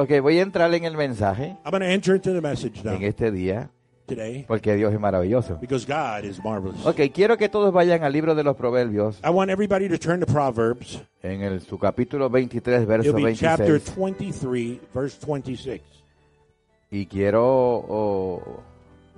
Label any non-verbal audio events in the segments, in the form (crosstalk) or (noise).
Ok, voy a entrar en el mensaje I'm going to enter into the message now en este día today porque Dios es maravilloso. because God is marvelous. Ok, quiero que todos vayan al libro de los Proverbios I want everybody to turn to Proverbs. en el, su capítulo 23, verso It'll be chapter 26. 23, verse 26. Y quiero oh,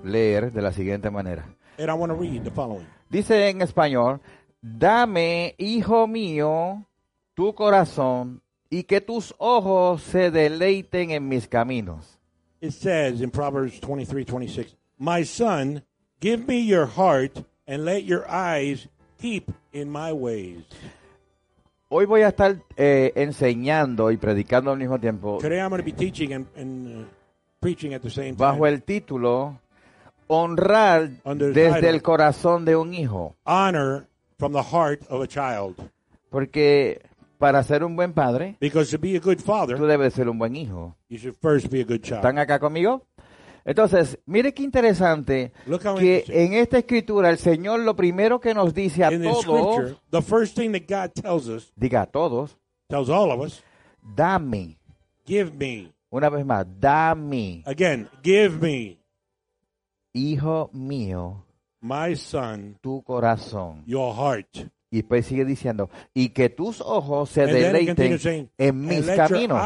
leer de la siguiente manera. And I want to read the following. Dice en español, dame, hijo mío, tu corazón y que tus ojos se deleiten en mis caminos. It says in Proverbs 23, 26, My son, give me your heart and let your eyes keep in my ways. Hoy voy a estar eh, enseñando y predicando al mismo tiempo Today I'm going to be teaching and, and uh, preaching at the same time. bajo el título Honrar Under desde title. el corazón de un hijo. Honor from the heart of a child. Porque para ser un buen padre, Because to be a good tú father, debes ser un buen hijo. you should first be a good child. ¿Están acá conmigo? Entonces, mire qué interesante Look how que interesting. en esta escritura el Señor lo primero que nos dice a In the todos, scripture, the first thing that God tells us, diga a todos, tells all of us, dame. give me. Una vez más, dame, Again, give me, hijo mío, my son, tu corazón. your heart. Y después sigue diciendo, y que tus ojos se deleiten saying, en mis caminos.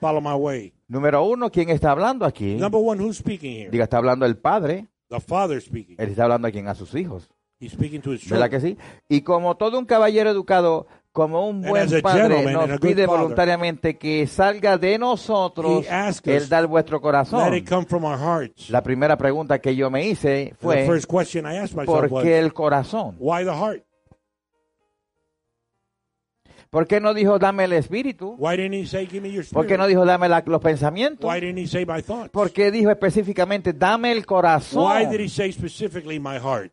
my way. Número uno, ¿quién está hablando aquí? Number one, who's speaking here? Diga, está hablando el padre, The father speaking. él está hablando aquí a sus hijos. He's speaking to his ¿Verdad que sí? Y como todo un caballero educado, como un buen a padre, a nos pide voluntariamente que salga de nosotros el dar vuestro corazón. it come from our hearts. La primera pregunta que yo me hice the fue, first question I asked myself ¿por qué el corazón? ¿Por qué no dijo dame el espíritu? Why didn't he say, give me your ¿Por qué no dijo dame la- los pensamientos? Why didn't he say my thoughts? ¿Por qué dijo específicamente dame el corazón? Why did he say specifically my heart?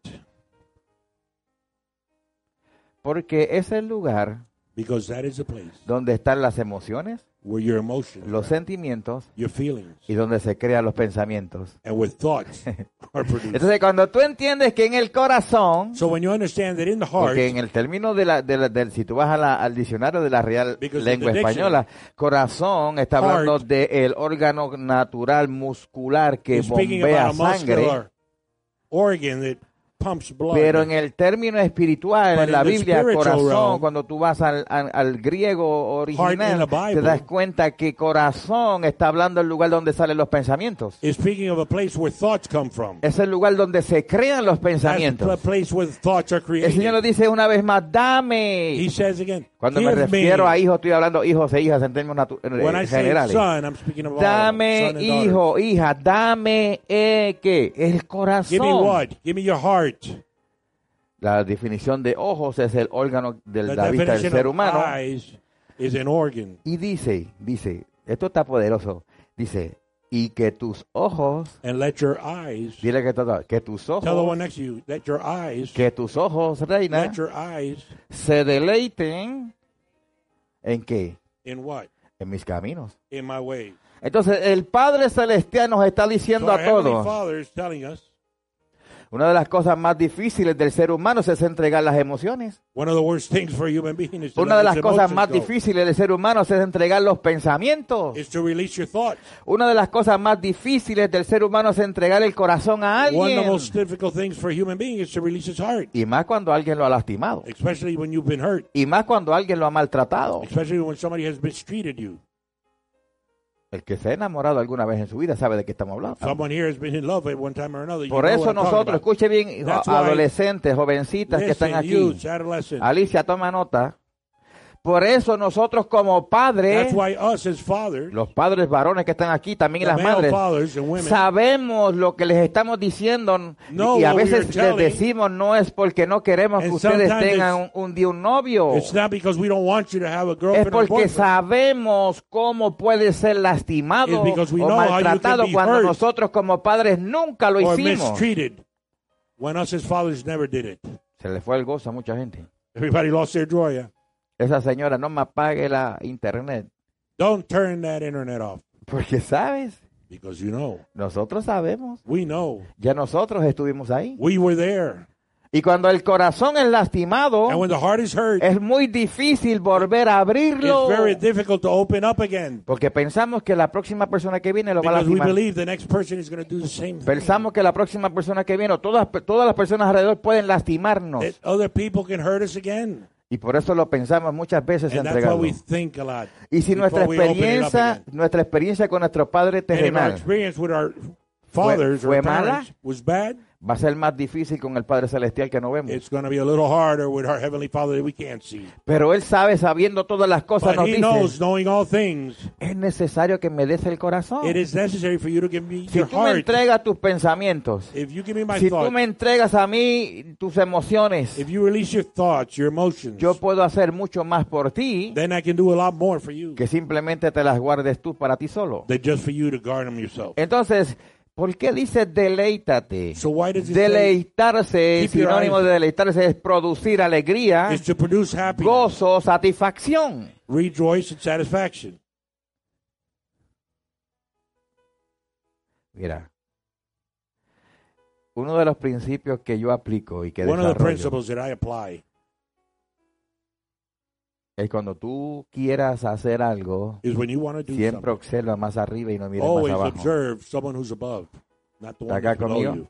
Porque es el lugar Because that is the place donde están las emociones, where your emotions, los sentimientos your feelings, y donde se crean los pensamientos. and with thoughts (laughs) are produced. Entonces, cuando tú entiendes que en el corazón, So when you understand that in the heart, porque en el término de la, de la- del, si tú vas a la- al diccionario de la Real Lengua Española, corazón está hablando del órgano natural muscular que bombea sangre. muscular organ that. Pero en el término espiritual, But en la Biblia, corazón, cuando tú vas al, al- al griego original, te das cuenta que corazón está hablando del lugar donde salen los pensamientos. is speaking of a place where thoughts come from. Es el lugar donde se crean los pensamientos. place where thoughts are El Señor lo dice una vez más, dame. He says again, Cuando me refiero me. a hijos, estoy hablando hijos e hijas en términos eh, generales. son, I'm speaking of all, Dame, hijo, hija, dame, eh, ¿qué? El Give me corazón. what? Give me your heart. La definición de ojos es el órgano de la vista del ser humano. eyes is an organ. Y dice, dice, esto está poderoso. Dice, y que tus ojos, And let your eyes, dile que, todo- que tus tell the one ojos, next to you, let your eyes, que tus ojos, reina, let your eyes se deleiten en qué? in what? En mis caminos. In my ways. Entonces, el Padre Celestial nos está So diciendo our a todos, una de las cosas más difíciles del ser humano es entregar las emociones. one of the worst things for a human being is to Una de las cosas más difíciles del ser humano es entregar los pensamientos. is to release your thoughts. Una de las cosas más difíciles del ser humano es entregar el corazón a alguien. Y más cuando alguien lo ha lastimado. especially when you've been hurt, Y más cuando alguien lo ha maltratado. El que se ha enamorado alguna vez en su vida sabe de qué estamos hablando. Por eso nosotros, escuche bien, adolescentes, jovencitas que están aquí. Alicia, toma nota. Por eso nosotros como padres, fathers, los padres varones que están aquí, también las madres, women, sabemos lo que les estamos diciendo y a we veces les decimos no es porque no queremos que ustedes tengan un, un día un novio. it's not because we don't want you to have a Es porque sabemos cómo puede ser lastimado o maltratado cuando nosotros como padres nunca lo hicimos. mistreated when us as fathers never did it. Se le fue el gozo a mucha gente. Everybody lost their joy. yeah? Esa señora no me apague la internet. Don't turn that internet off Porque, ¿sabes? because you know, Nosotros sabemos. we know, Ya nosotros estuvimos ahí. we were there. Y cuando el corazón es lastimado, And when the heart is hurt, es muy difícil volver a abrirlo. it's very difficult to open up again. Porque pensamos que la próxima persona que viene lo va a Because we lastimar. believe the next person is going to do the same thing. Pensamos que la próxima persona que viene, o todas, todas las personas alrededor pueden lastimarnos. That other people can hurt us again. Y por eso lo pensamos muchas veces why entregarlo. Y si nuestra experiencia, nuestra experiencia con nuestro Padre terrenal fue or mala? Va a ser más difícil con el Padre Celestial que no vemos. it's going to be a little harder with our Heavenly Father that we can't see. Pero Él sabe, sabiendo todas las cosas, But nos He dice, knows, knowing all things, es necesario que me des el corazón. it is necessary for you to give me Si your tú me entregas tus pensamientos, If you give me my si tú me entregas a mí tus emociones, if you release your thoughts, your emotions, yo puedo hacer mucho más por ti then I can do a lot more for you que simplemente te las guardes tú para ti solo. just for you to guard them yourself. Entonces, ¿por qué dice deleítate? So Deleitarse, sinónimo de deleitarse es producir alegría, is to produce happiness, gozo, satisfacción. rejoice, and satisfaction? Mira, uno de los principios que yo aplico y que One desarrollo es cuando tú quieras hacer algo, is when you want to do siempre something, observa más arriba y no mires más always abajo. observe someone who's above, not the one Acá conmigo. you.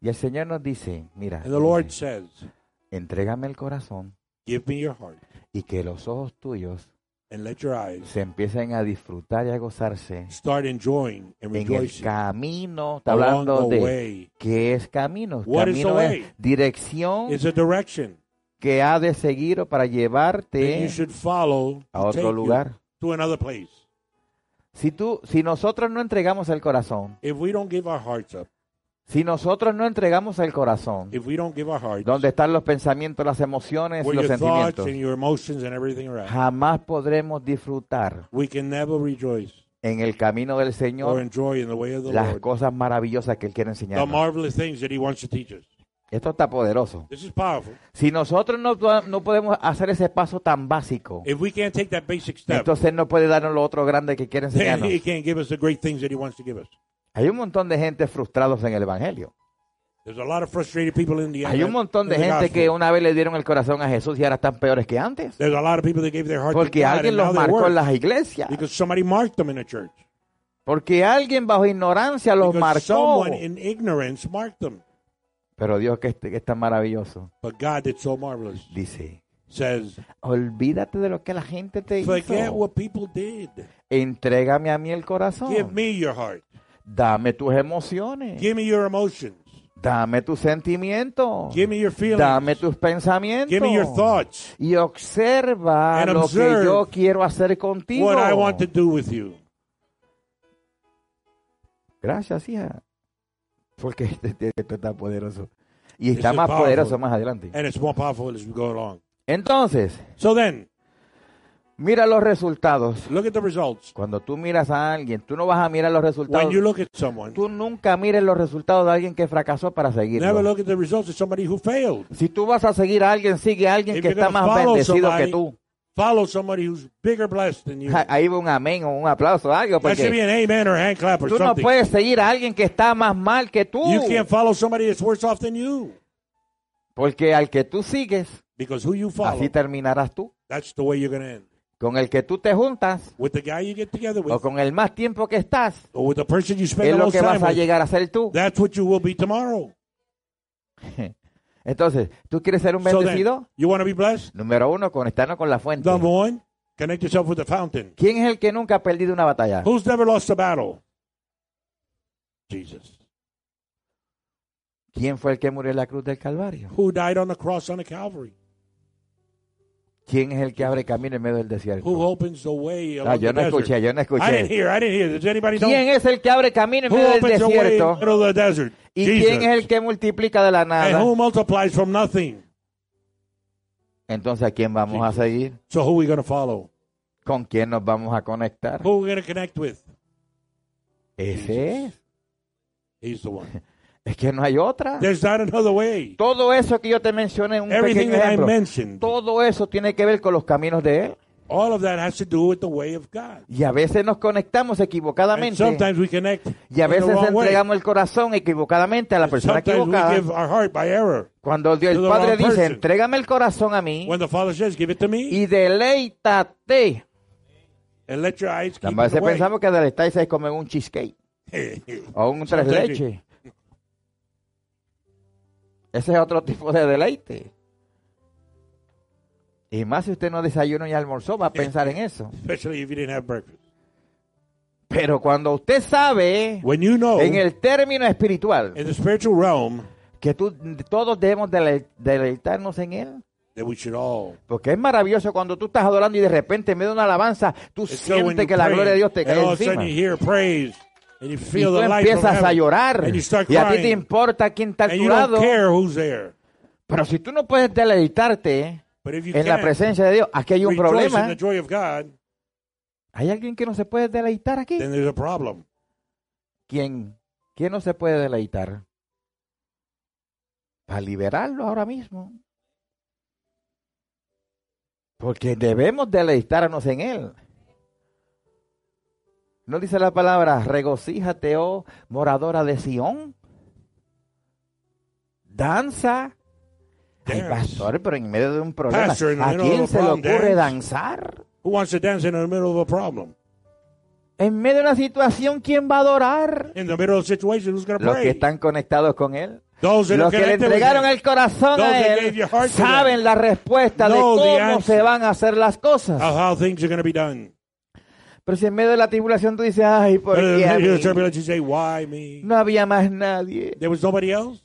Y el Señor nos dice, mira, And the Lord dice, says, entrégame el corazón Give me your heart y que los ojos tuyos and let your eyes se empiecen a disfrutar y a gozarse start enjoying and en el camino, está hablando way. ¿Qué es camino? What is the camino way? es dirección It's a direction que ha de seguir para llevarte should follow a otro lugar. Si tú, si nosotros no entregamos el corazón, If we don't give our hearts up, si nosotros no entregamos el corazón, donde están los pensamientos, las emociones los sentimientos, jamás podremos disfrutar we can never rejoice en el camino del or Señor enjoy in the way of the las cosas maravillosas que Él quiere enseñarnos. Esto está poderoso. This is powerful. Si nosotros no, no podemos hacer ese paso tan básico, If we can't take that basic step, entonces no puede darnos lo otro grande que quiere enseñarnos. He can't give us the great things that He wants to give us. Hay un montón de gente frustrados en el Evangelio. There's a lot of frustrated people in the Hay un montón de gente que una vez le dieron el corazón a Jesús y ahora están peores que antes. There's a lot of people that gave their heart Porque to God alguien los marcó en las iglesias. because somebody marked them in the church. Porque alguien bajo ignorancia los Because marcó. someone in ignorance marked them. Pero Dios que, es- que es tan maravilloso, But God that's so marvelous dice, says, olvídate de lo que la gente te forget hizo. what people did. Entrégame a mí el corazón. Give me your heart. Dame tus emociones. Give me your emotions. Dame tus sentimientos. Give me your feelings. Dame tus pensamientos. Give me your thoughts. Y observa And lo que yo quiero hacer contigo. What I want to do with you. Gracias, hija. Porque (laughs) este- esto está poderoso. Y está más powerful. poderoso más adelante. And it's more powerful as we go along. Entonces, So then, mira los resultados. look at the results. Cuando tú miras a alguien, tú no vas a mirar los resultados. When you look at someone, Tú nunca mires los resultados de alguien que fracasó para never seguirlo. look at the results of somebody who failed. Si tú vas a seguir a alguien, sigue a alguien If que está más bendecido somebody, que tú. Follow somebody who's bigger blessed than you. Ahí va un amén o un aplauso, algo. That should be Porque an amen or a hand clap or tú no puedes seguir a alguien que está más mal que tú. You can't follow somebody that's worse off than you. Porque al que tú sigues, Because who you follow, así terminarás tú. that's the way you're going to end. Con el que tú te juntas With the guy you get together with, o con el más tiempo que estás, or with the person you spend es lo que vas time a with, llegar a ser tú. that's what you will be tomorrow. (laughs) Entonces, ¿tú quieres ser un So then, bendecido? you want to be blessed? Número uno, conectarnos con la fuente. Number one, connect yourself with the fountain. ¿Quién es el que nunca ha perdido una batalla? Who's never lost a battle? Jesus. ¿Quién fue el que murió en la cruz del Calvario? Who died on the cross on the Calvary? ¿Quién es el que abre camino en medio del Who desierto? opens the way Ah, along yo the no escuché, yo no I didn't escuché. hear. I didn't hear. Does anybody know? ¿Quién es el que abre camino en Who medio del the the desierto? the desert? ¿Y Jesus. quién es el que multiplica de la and nada? who multiplies from nothing? Entonces, ¿a quién vamos a seguir? So who are we going to follow? ¿Con quién nos vamos a conectar? Who are we going to connect with? Ese es. He's the one. (laughs) Es que no hay otra. There's not another way. Todo eso que yo te mencioné en un Everything pequeño that I ejemplo, mentioned todo eso tiene que ver con los caminos de Él. All of that has to do with the way of God. Y a veces nos conectamos And equivocadamente. sometimes we connect Y a veces wrong way. entregamos el corazón equivocadamente a la persona Sometimes we equivocada. give our heart by error. Cuando Dios, el Padre dice, person. entrégame el corazón a mí When the Father says, give it to me, y deleítate. and let your eyes A keep veces it away. pensamos que deleitarse es comer un cheesecake (laughs) o un tres leches. Ese es otro tipo de deleite. Y más si usted no desayunó y almorzó, va a pensar en eso. Especially if you didn't have breakfast. Pero cuando usted sabe, When you know en el término espiritual, in the spiritual realm que tú, todos debemos dele- deleitarnos en Él, that we should all Porque es maravilloso cuando tú estás adorando y de repente en medio de una alabanza tú It's sientes que la gloria de Dios te cae encima. Y feel tú the light from empiezas a llorar and you start y a ti te importa quién está a tu lado. Pero si tú no puedes deleitarte en la presencia de Dios, aquí hay un problema. ¿Hay alguien que no se puede deleitar aquí? ¿Quién? ¿Quién no se puede deleitar? Para liberarlo ahora mismo. Porque debemos deleitarnos en Él. ¿No dice la palabra, regocíjate, oh moradora de Sión? Danza. Ay, pastor, pero en medio de un problema. Pastor, in the ¿A middle quién of a se le problem, ocurre dance. danzar? Who wants to dance in the middle of a problem? En medio de una situación, ¿quién va a adorar? In the middle of a situation, who's going to Los que pray? están conectados con Él. Those that Los are que le connected with entregaron him. el corazón Those a that Él gave your heart to saben la respuesta de Know the cómo answer. se van a hacer las cosas. Of how things are going to be done. Pero si en medio de la tribulación tú dices, ay, ¿por qué a mí? No había más nadie. There was nobody else?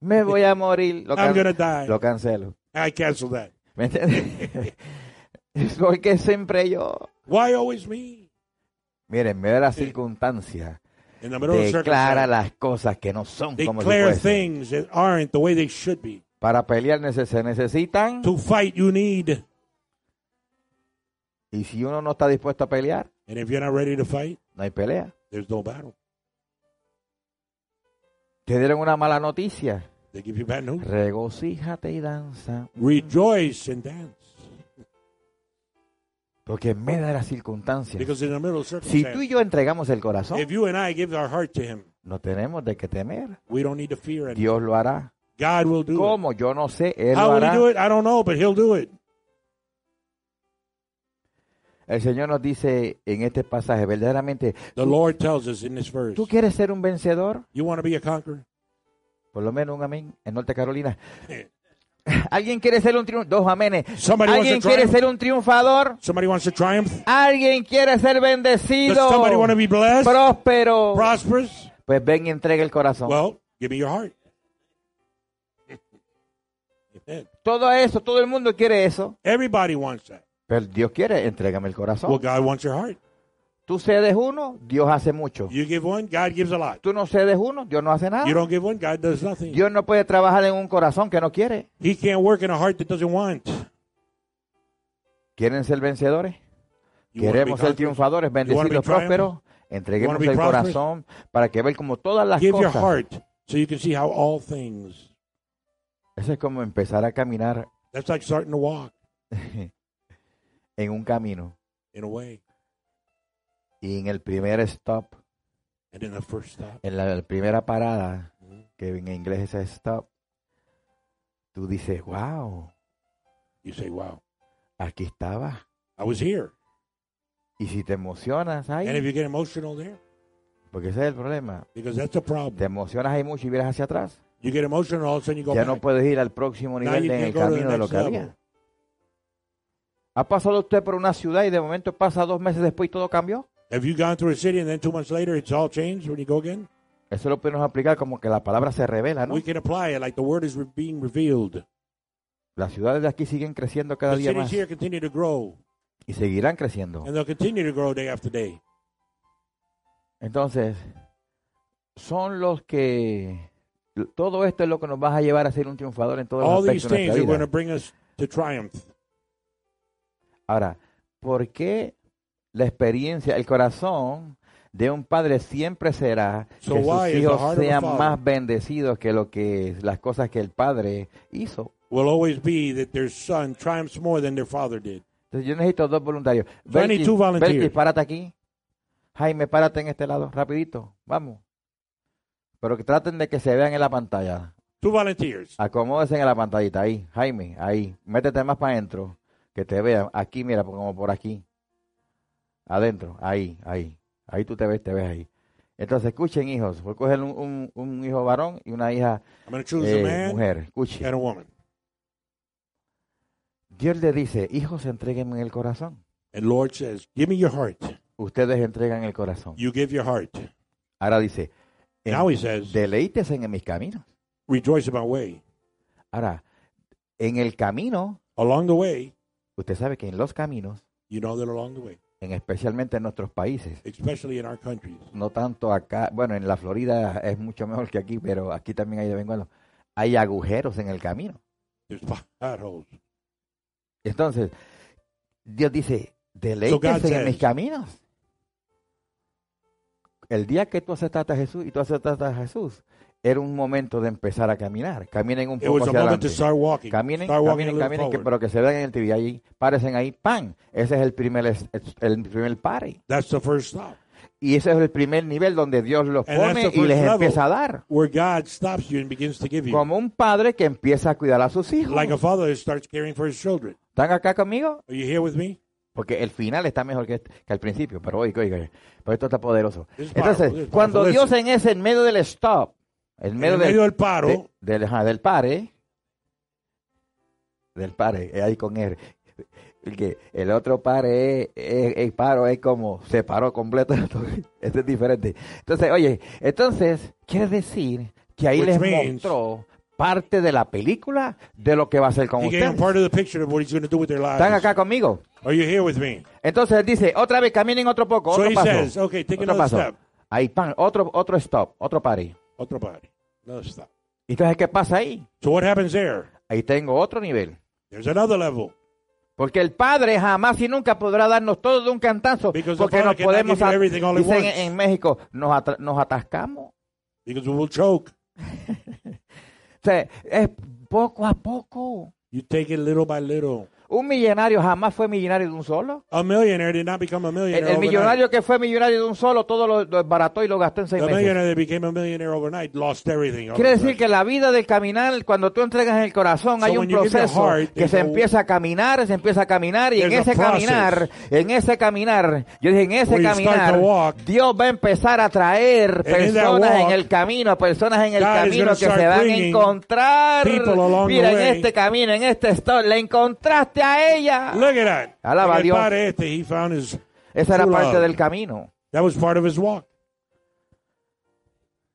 Me voy a morir. Lo, I'm can- going to die. lo cancelo. I cancel that. ¿Me entiendes? es (laughs) porque siempre yo. Why always me? Mire, en medio de la circunstancia, In the middle of declara las cosas que no son como si fuesen. things that aren't the way they should be. Para pelear se necesitan. To fight, you need. Y si uno no está dispuesto a pelear, And if you're not ready to fight, no hay pelea. there's no battle. Te dieron una mala noticia. They give you bad news. Regocíjate y danza. Rejoice and dance. Porque en medio de las circunstancias, Because in the middle of si tú y yo entregamos el corazón, if you and I give our heart to Him, no tenemos de qué temer. we don't need to fear. Dios lo hará. God will do it. ¿Cómo? Yo no sé. Él How lo will He hará. do it? I don't know, but He'll do it. El Señor nos dice en este pasaje, verdaderamente, The Lord tells us in this verse. ¿tú quieres ser un vencedor? You want to be a conqueror? Por lo menos un amén en Norte Carolina. (laughs) ¿Alguien quiere ser un triunfador? Dos amenes. Somebody ¿Alguien quiere ser un triunfador? Somebody wants to triumph? ¿Alguien quiere ser Does bendecido? somebody want to be blessed? Próspero. Prosperous? Pues ven y entrega el corazón. Well, give me your heart. Todo eso, todo el mundo quiere eso. Everybody wants that. Pero Dios quiere, entrégame el corazón. Well, God wants your heart. Tú cedes uno, Dios hace mucho. You give one, God gives a lot. Tú no cedes uno, Dios no hace nada. You don't give one, God does nothing. Dios no puede trabajar en un corazón que no quiere. He can't work in a heart that doesn't want. ¿Quieren ser vencedores? You Queremos ser triunfadores, bendecidos, prósperos. Entreguemos el prosperous? corazón para que vean como todas las Give your cosas. heart so you can see how all things. Eso es como empezar a caminar That's like starting to walk (laughs) en un camino. in a way. Y en el primer stop, And in the first stop, en la primera parada, Mhm. que en inglés es stop, tú dices, wow, you say, wow, aquí estaba. I was here. Y si te emocionas And if ahí, you get emotional there, porque ese es el problema, because that's the te problem. emocionas ahí mucho y vienes hacia atrás, You get emotional, all of a sudden you go ya back. no puedes ir al próximo nivel de- en el camino de lo que level. había. ¿Ha pasado usted por una ciudad y de momento pasa dos meses después y todo cambió? Have you gone through a city and then two months later it's all changed when you go again? Eso lo podemos aplicar como que la palabra se revela, ¿no? We can apply it like the word is being revealed. Las ciudades de aquí siguen creciendo cada The día más here continue to grow, y seguirán creciendo. and they'll continue to grow day after day. Entonces, son los que... Todo esto es lo que nos va a llevar a ser un triunfador en todos los aspectos de things nuestra are going to vida. Ahora, ¿por qué la experiencia, el corazón de un padre siempre será So que sus hijos sean más bendecidos que lo que las cosas que el padre hizo? Will always be that their son triumphs more than their father did. Entonces yo necesito dos voluntarios. Belkis, párate aquí. Jaime, párate en este lado, rapidito. Vamos. Pero que traten de que se vean en la pantalla. Two volunteers. Acomódense en la pantallita. Ahí, Jaime, ahí. Métete más para adentro. Que te vean. Aquí, mira, como por aquí. Adentro. Ahí, ahí. Ahí tú te ves, te ves ahí. Entonces, escuchen, hijos. Voy a coger un, un- un hijo varón y una hija eh, a man mujer. Escuchen. and a woman. Dios le dice, hijos, entréguenme el corazón. And Lord says, Give me your heart. Ustedes entregan el corazón. You give your heart. Ahora dice, Now he says, deleítese en mis caminos. Rejoice in my way. Ahora, en el camino, Along the way, usted sabe que en los caminos, you know that along the way, en especialmente en nuestros países, especially in our countries, no tanto acá, bueno, en la Florida es mucho mejor que aquí, pero aquí también hay de vez en cuando, hay agujeros en el camino. there's potholes. Entonces, Dios dice, deleítese en says- mis caminos. El día que tú aceptaste a Jesús y tú aceptaste a Jesús, era un momento de empezar a caminar. Caminen un poco hacia adelante. start walking. Caminen, caminen, caminen, que, pero que se vean en el TV ahí, párense ahí, pan. Ese es el primer, el primer pare. That's the first stop. Y ese es el primer nivel donde Dios los pone y les empieza a dar. Where God stops you and begins to give you. Como un padre que empieza a cuidar a sus hijos. Like a father that starts caring for his children. ¿Están acá conmigo? Are you here with me? Porque el final está mejor que, que al principio, pero oiga, oiga, pero esto está poderoso. Powerful, Entonces, cuando. Dios en ese, en medio del stop, en En medio, el del, medio del paro, de- del, ajá, del pare, del pare, eh, ahí con él. El, el otro pare, es- es- el paro es como se paró completo. (laughs) Este es diferente. Entonces, oye, entonces, quiere decir que ahí Which les means- mostró parte de la película de lo que va a hacer con ustedes. ¿Están acá conmigo? Are you here with me? Entonces él dice, otra vez caminen otro poco, So otro paso. says, okay, take otro paso. step. Ahí, pan, otro, otro stop, otro pari. Otro body. Another stop. Entonces, ¿qué pasa ahí? So what happens there? Ahí tengo otro nivel. There's another level. Porque el Padre jamás y nunca podrá darnos todo de un cantazo. Because Porque nos podemos, at- at dicen once. en México, nos, atra- nos atascamos. Because we will choke. (laughs) O sea, es poco a poco. You take it little by little. Un millonario jamás fue millonario de un solo. A millionaire did not become a El, millionaire el overnight. millonario que fue millonario de un solo, todo lo, lo desbarató y lo gastó en seis The meses. millionaire that became a millionaire overnight lost everything. Quiere decir que la vida del caminar, cuando tú entregas en el corazón, So hay un proceso heart, que se empieza a caminar, se empieza a caminar, y en ese caminar, en ese caminar, yo dije, en ese caminar, walk, Dios va a empezar a traer personas en walk, el camino, personas en el God camino que se van a encontrar. Mira, en way. este camino, en este stop, le encontraste a ella. Look at that. Alaba a Dios. padre este, he found his Esa era parte love. del camino. That was part of his walk.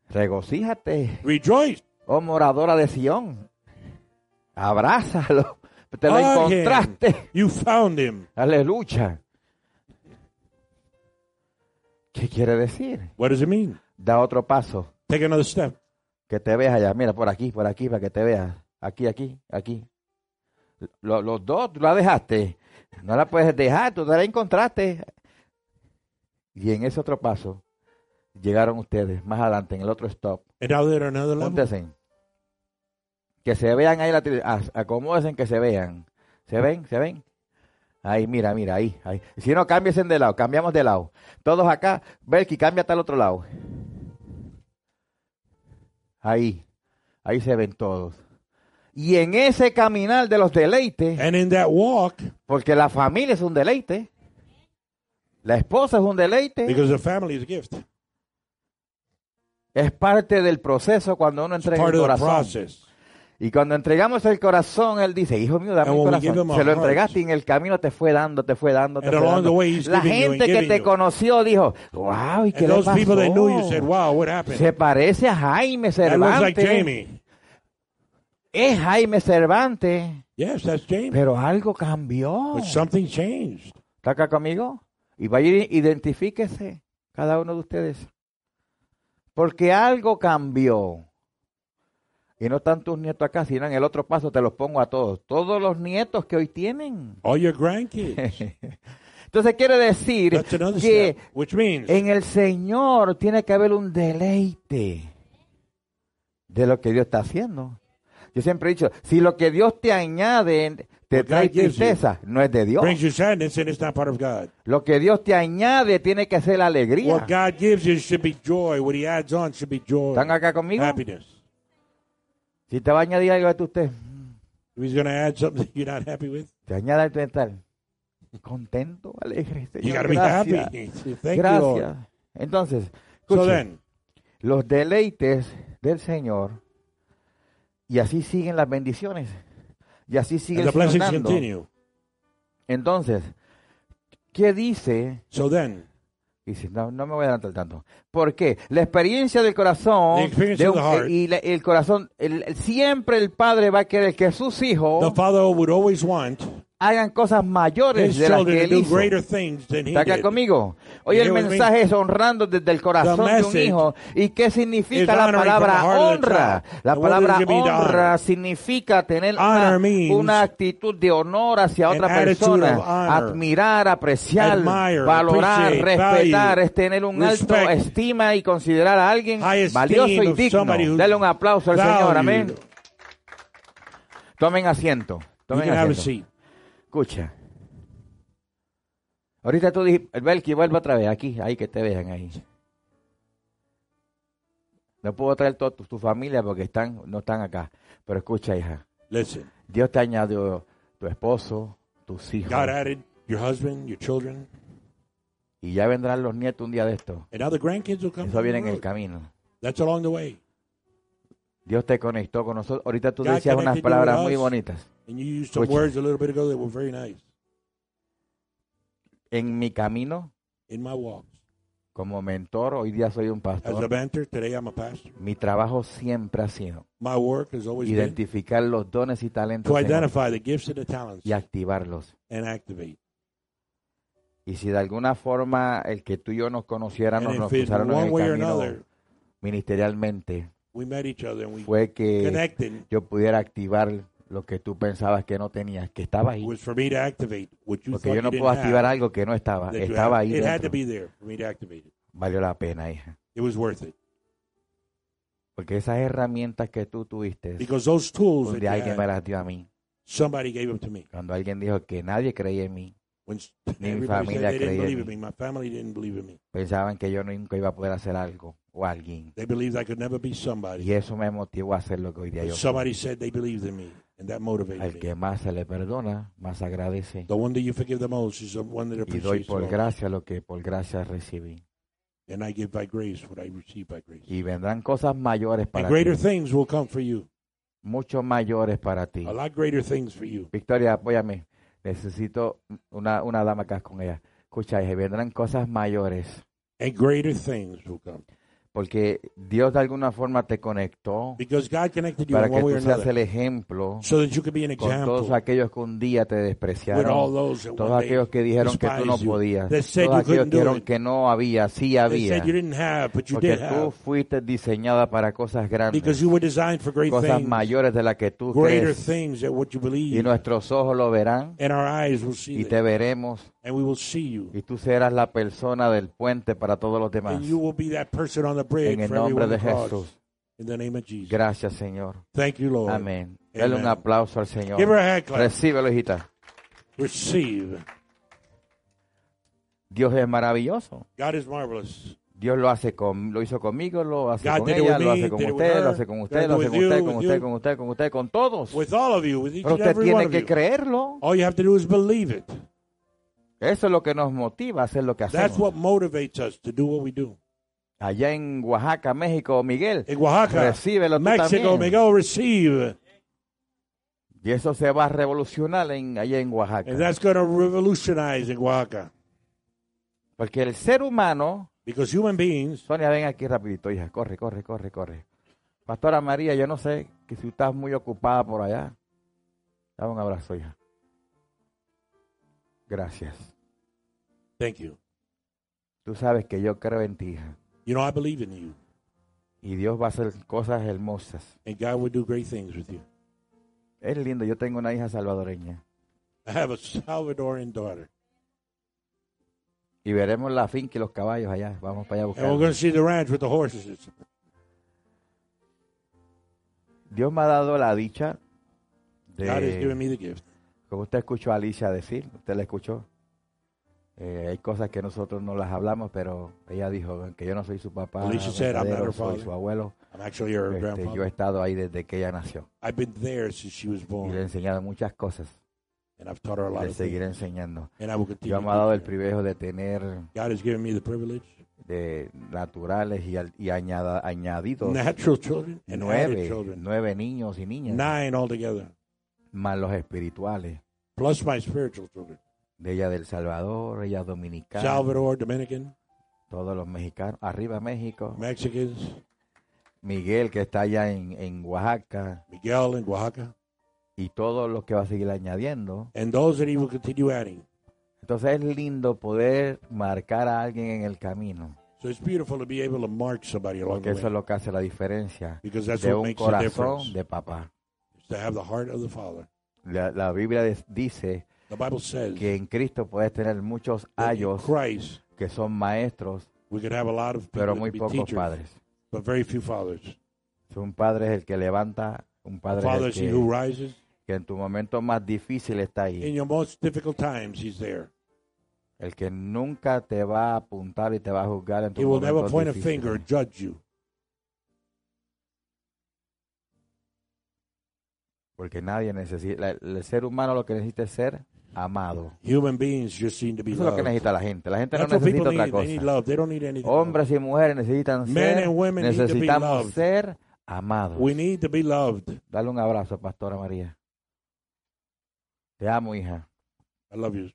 Regocíjate. Rejoice. Oh, moradora de Sión. Abrázalo. Te lo Hug him. encontraste. You found him. Aleluya. ¿Qué quiere decir? What does it mean? Da otro paso. Take another step. Que te veas allá. Mira, por aquí, por aquí, para que te veas. Aquí, aquí, aquí. Lo- los dos, tú la dejaste. No la puedes dejar, tú la encontraste. Y en ese otro paso, llegaron ustedes más adelante, en el otro stop. Now they're at another level. Póntese. Que se vean ahí, la, acomódense que se vean. ¿Se ven? ¿Se ven? Ahí, mira, mira, ahí, ahí. Si no, cámbiesen de lado, cambiamos de lado. Todos acá, Belki, cámbiate al otro lado. Ahí, ahí se ven todos. Y en ese caminar de los deleites, And in that walk, porque la familia es un deleite, la esposa es un deleite, because the family is a gift. es parte del proceso cuando uno entrega part el of the corazón. process. Y cuando entregamos el corazón, él dice, hijo mío, dame el corazón. Se lo hearts. entregaste y en el camino te fue dando, te fue dando, te fue dando. the way, La gente que te you. conoció dijo, wow, ¿y qué le pasó? people that knew you said, wow, what happened? Se parece a Jaime like Cervantes. Es Jaime Cervantes, Yes, that's Jamie. pero algo cambió. But something changed. ¿Está acá conmigo? Y vaya identifíquese, cada uno de ustedes. Porque algo cambió. Y no están tus nietos acá, sino en el otro paso te los pongo a todos. Todos los nietos que hoy tienen. (laughs) All your grandkids. Entonces quiere decir que step. Which means en el Señor tiene que haber un deleite de lo que Dios está haciendo. Yo siempre he dicho, si lo que Dios te añade te What trae God gives you tristeza, no es de Dios. brings you sadness and it's not part of God. Lo que Dios te añade tiene que ser la What alegría. God gives you should be joy. What He adds on should be joy, ¿Están acá conmigo? happiness. Si te va a añadir algo a tu usted, If He's going to add something (laughs) you're not happy with, te añade tu estar contento, alegre. you Señor, got to be gracias. happy. Thank you, Lord. Gracias. Entonces, So then, los deleites del Señor y así siguen las bendiciones y así sigue el continue. Entonces, ¿qué dice? So then, Dice, no, no me voy a adelantar tanto. ¿Por qué? La experiencia del corazón de un- heart. y la- el corazón, el- siempre el padre va a querer que sus hijos the Father would always want hagan cosas mayores de las que él hizo. ¿Está acá conmigo? Hoy el mensaje es honrando desde el corazón de un hijo. ¿Y qué significa la palabra honra? La palabra honra significa tener una, actitud de honor hacia otra persona. Admirar, apreciar, valorar, respetar, es tener un alto estima y considerar a alguien valioso y digno. Dale un aplauso al Señor, amén. Tomen asiento. Tomen asiento. Escucha. Ahorita tú dijiste, Belki, vuelve otra vez aquí, ahí que te vean ahí. No puedo traer toda tu, tu familia porque están, no están acá. Pero escucha, hija. Listen, Dios te añadió tu esposo, tus hijos. God added your husband, your children, Y ya vendrán los nietos un día de esto. and now the grandkids will come. Eso viene en el camino. That's along the way. Dios te conectó con nosotros. Ahorita tú God decías unas palabras muy bonitas. Nice. En mi camino, In my walks. como mentor, hoy día soy un As a pastor. mentor, today I'm a pastor. Mi trabajo siempre ha sido My work has always been identificar los dones y talentos to identify the gifts and the talents y activarlos. and activate. Y si de alguna forma el que tú y yo nos conociéramos, And nos pusiéramos en el camino another ministerialmente, we met each other and we fue que connected, yo pudiera activar lo que tú pensabas que no tenías, que estaba ahí. Porque yo no didn't puedo activar algo que no estaba. Estaba ahí It had to dentro. be there for me to activate it. Valió la pena, hija. It was worth it. Porque esas herramientas que tú tuviste, you alguien me las dio a mí. somebody gave them to me. Cuando alguien dijo que nadie creía en mí, mi familia creía en believe in mí. me. My family didn't believe in me. pensaban que yo nunca iba a poder hacer algo o alguien. They believed I could never be somebody. Y eso me motivó a hacer lo que hoy día yo somebody said they believed in me, and that motivated Al me. que más se le perdona, más agradece. The one that you forgive the most is the one that Y doy appreciates por gracia lo que por gracia recibí. And I give by grace what I receive by grace. Y vendrán cosas mayores And para greater ti. things will come for you. Mucho mayores para ti. A lot greater things for you. Victoria, apóyame. Necesito una, una dama acá con ella. Escucha, vendrán cosas mayores. And greater things will come. Porque Dios de alguna forma te conectó Because God connected you para in que one way tú seas another. el ejemplo So that you could be an con todos aquellos que un día te with all despreciaron. those that Todos one day aquellos que dijeron que tú no despised you, podías. that said Todos you aquellos couldn't que do dijeron it. que no había, sí They había. said you didn't have, but you Porque did tú have. fuiste diseñada para cosas grandes. Because you were designed for great cosas things. mayores de las que tú Greater crees. things than what you Y believe. nuestros ojos lo verán And our eyes will see y them. te veremos. And we will see you. Y tú serás la persona del puente para todos los demás. And you will be that person on the bridge En el nombre de. Jesús. Gracias, Señor. Thank you, Lord. Amén. Dale un aplauso al Señor. Give her a hand clap. Recíbelo, hijita. Receive. Dios es maravilloso. God is marvelous. Dios lo hace con, lo hizo conmigo, lo hace con ella, with lo hace con usted, lo hace con usted, lo hace con usted, con usted, con usted, con usted, con todos. With all of you, with each Pero usted tiene que you. creerlo. All you have to do is believe it. Eso es lo que nos motiva a hacer lo que hacemos. Allá en Oaxaca, México, Miguel, In Oaxaca, recíbelo tú también. Miguel, receive. Y eso se va a revolucionar en, allá en Oaxaca. And that's going to revolutionize in Oaxaca. Porque el ser humano, Because human beings, Sonia, ven aquí rapidito, hija, corre, corre, corre, corre. Pastora María, yo no sé que si estás muy ocupada por allá. Dame un abrazo, hija. Gracias. thank you. Tú sabes que yo creo en ti, hija. You know, I believe in you. Y Dios va a hacer cosas hermosas. And God will do great things with you. Es lindo, yo tengo una hija salvadoreña. I have a Salvadorian daughter. Y veremos la finca y los caballos allá. Vamos para allá a And we're going to buscar. see the ranch with the horses. Dios me ha dado la dicha God has given de me the gift. Como usted escuchó a Alicia decir, usted la escuchó. Eh, hay cosas que nosotros no las hablamos, pero ella dijo que yo no soy su papá, Alicia said, "I'm not her soy father." su abuelo. I'm actually her Este, yo he grandfather. estado ahí desde que ella nació I've been there since she was y le he born, enseñado muchas cosas. and I've taught her a lot Le of seguiré things. enseñando. And I will continue. Dios to me ha dado do el that. privilegio de tener God has given me the privilege, de naturales y, al- y añada- añadidos natural children and added nueve, children, nueve niños y niñas, nine altogether, más los espirituales. plus my spiritual children. De ella del Salvador, ella dominicana, Salvador, Dominican, todos los mexicanos, arriba México, Mexicans, Miguel que está allá en, en Oaxaca Miguel in Oaxaca, y todos los que va a seguir añadiendo. and those that he will continue adding. Entonces es lindo poder marcar a alguien en el camino, So it's beautiful to be able to mark somebody along porque the eso way es lo que hace la diferencia because that's de what un makes the corazón difference. de papá. To have the heart of the Father. La, la Biblia dice que en Cristo puedes tener muchos ayos Christ que son maestros, pero muy pocos padres. but very few fathers. Un padre es el que levanta, un padre Father es el que, que en tu momento más difícil está ahí. In your most difficult times, He's there. El que nunca te va a apuntar y te va a juzgar en tu He will never momento point a finger, judge you. Porque nadie necesita, el ser humano lo que necesita es ser amado. Human beings just seem to be Eso es lo que loved. necesita la gente. La gente no That's people necesita otra need. Cosa. They don't need. Hombres y mujeres necesitan ser, and women need to be necesitamos loved. ser amados. We need to be loved. Dale un abrazo, Pastora María. Te amo, hija. I love you.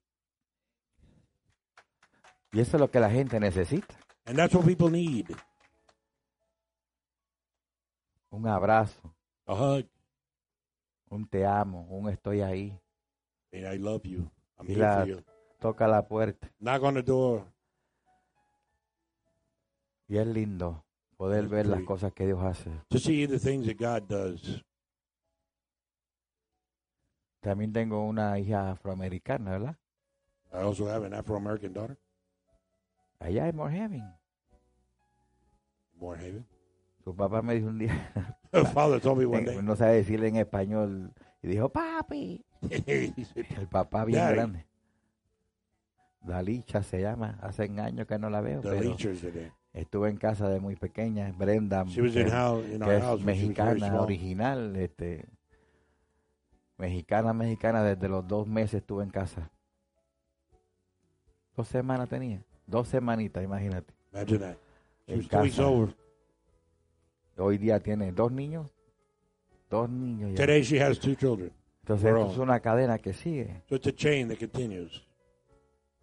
Y eso es lo que la gente necesita. And that's what people need. Un abrazo, A hug. un te amo, un estoy ahí. And I love you. I'm Y here la- for you. Toca la puerta. Knock on the door. Y es lindo poder Es ver las cosas que Dios hace. To see the things that God does. También tengo una hija afroamericana, ¿verdad? I also have an Afro American daughter, Allá en Moorhaven. Moorhaven. Su papá me dijo un día, (laughs) Her father told me one (laughs) day. no sabe decirle en español, y dijo, papi. (laughs) El papá bien Daddy. grande. Dalicha se llama, hace años que no la veo, pero estuve en casa de muy pequeña, Brenda, que, house, es mexicana, original, este, mexicana, mexicana, desde los dos meses estuve en casa. Dos semanas tenía, dos semanitas, imagínate. Imagine that. She En was two weeks casa. old. Hoy día tiene dos niños, dos niños ya. Today she has two children. Entonces esto es una cadena que sigue So it's a chain that continues.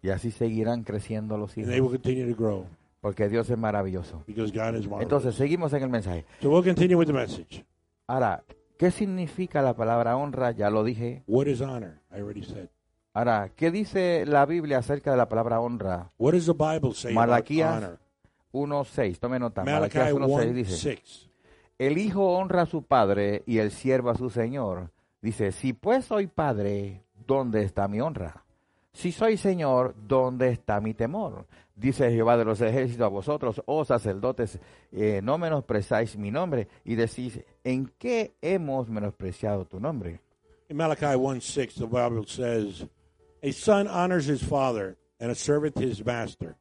y así seguirán creciendo los And they hijos, will continue to grow porque Dios es maravilloso. because God is marvelous. Entonces seguimos en el mensaje. so we'll continue with the message. Ahora, ¿qué significa la palabra honra? Ya lo dije. What is honor? I already said. Ahora, ¿qué dice la Biblia acerca de la palabra honra? What does the Bible say Malaquías about honor? 1.6, tome nota. Malaquías 1.6 1, dice, 6. El hijo honra a su padre y el siervo a su señor. Dice, si pues soy padre, ¿dónde está mi honra? Si soy señor, ¿dónde está mi temor? Dice Jehová de los ejércitos a vosotros, oh sacerdotes, eh, no menospreciáis mi nombre y decís, ¿en qué hemos menospreciado tu nombre? In Malachi 1 6, the Bible says, A son honors his father, and a servant his master.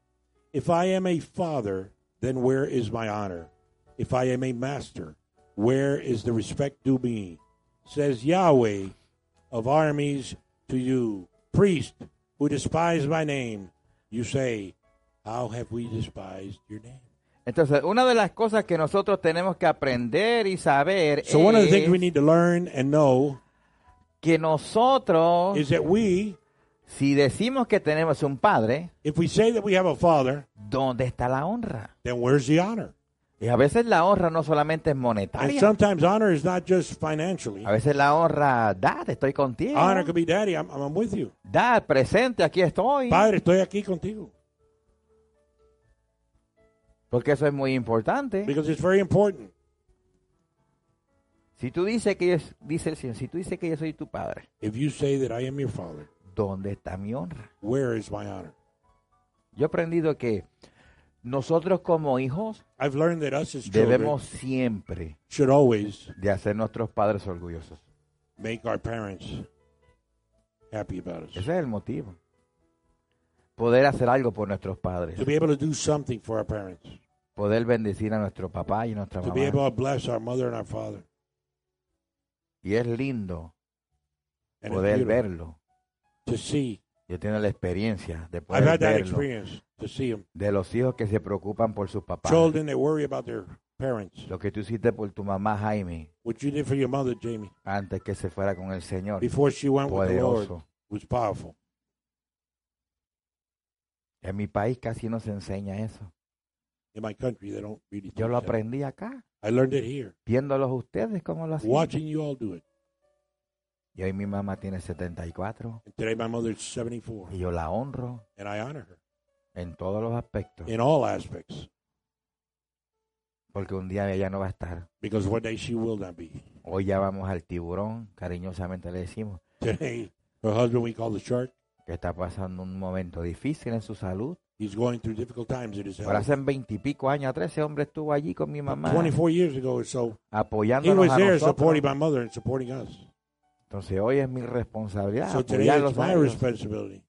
If I am a father, then where is my honor? If I am a master, where is the respect due me? Says Yahweh of armies to you, priest who despise my name. You say, How have we despised your name? Entonces, una de las cosas que nosotros tenemos que aprender y saber So, one of the things we need to learn and know que nosotros, is that we, si decimos que tenemos un padre, if we say that we have a father, ¿dónde está la honra? then where's the honor? Y a veces la honra no solamente es And monetaria. sometimes honor is not just financially. A veces la honra, dad, estoy contigo. Honor could be, Daddy, I'm, I'm with you. Dad, presente, aquí estoy. Padre, estoy aquí contigo. Porque eso es muy importante. Because it's very important. Si tú dices que yo, dice el Señor, si tú dices que yo soy tu padre, If you say that I am your father, ¿dónde está mi honra? where is my honor? Yo he aprendido que nosotros como hijos I've learned that us as debemos siempre should always de hacer nuestros padres orgullosos. make our parents happy about us. Ese es el motivo. Poder hacer algo por nuestros padres. To be able to do something for our parents. Poder bendecir a nuestro papá y nuestra To be mamá. able to bless our mother and our father. Y es lindo And poder verlo. to see. Yo tengo la experiencia de I've poder had that verlo. experience to see them. De los hijos que se preocupan por sus papás. Children that worry about their parents. Lo que tú hiciste por tu mamá Jaime What you did for your mother, Jamie, antes que se fuera con el Señor. before she went with the Lord Poderoso. was powerful. En mi país casi no se enseña eso. In my country, they don't really. Yo lo that. aprendí acá, I learned it here, viéndolos ustedes cómo lo hacían. watching you all do it. Y hoy mi mamá tiene 74 And today, my mother's 74, y yo la honro and I honor her en todos los aspectos. in all aspects Porque un día ella no va a estar. because one day she will not be. Hoy ya vamos al tiburón, cariñosamente le decimos, Today, her husband, we call the shark, que está pasando un momento difícil en su salud. he's going through difficult times in his Por health. hace veintipico años atrás ese hombre estuvo allí con mi mamá 24 years ago or so, he apoyándonos was a there nosotros. supporting my mother and supporting us. Entonces hoy es mi responsabilidad So today, a my responsibility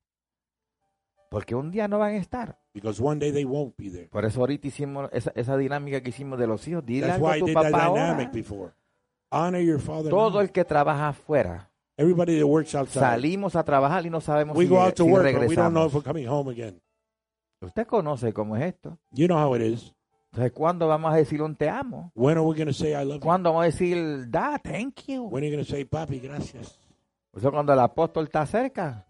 porque un día no van a estar. because one day they won't be there. Por eso ahorita hicimos esa, esa dinámica que hicimos de los hijos. Dile That's algo why a I tu did that papá ahora. dynamic before. Honor your father. Todo el que trabaja afuera, Everybody that works outside. salimos a trabajar y no sabemos We si, go out to si work, but we don't know regresamos. if we're coming home again. Usted conoce cómo es esto. You know how it is. Entonces, ¿cuándo vamos a decir un te amo? When are we going to say I love you? ¿Cuándo vamos a decir da, thank you? When are you going to say, Papi, gracias? Eso cuando el apóstol está cerca.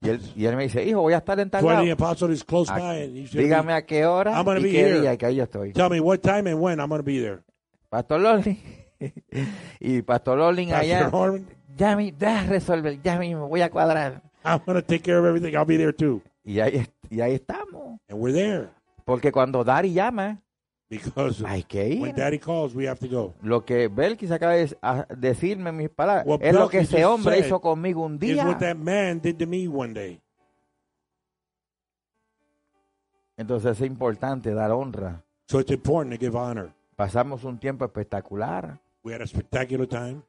Y él, y él me dice, hijo, voy a estar en tal When lado. the apostle is close Ah, by and Dígame a qué hora I'm gonna y be qué here. día y que ahí yo estoy. be- tell me what time and when I'm going to be there. Pastor Lolling. (laughs) y Pastor Lolling allá, Norman, ya me, deja resolver, ya mismo voy a cuadrar. I'm going to take care of everything. I'll be there too. Y ahí, y ahí estamos. And we're there Porque cuando Dari llama, (laughs) because hay que when ir. daddy calls, we have to go. Lo que Belkis acaba de decirme mis palabras What es lo que ese hombre hizo conmigo un Is día. what that man did to me one day. Entonces es importante dar honra. So it's important to give honor. Pasamos un tiempo espectacular We had a spectacular time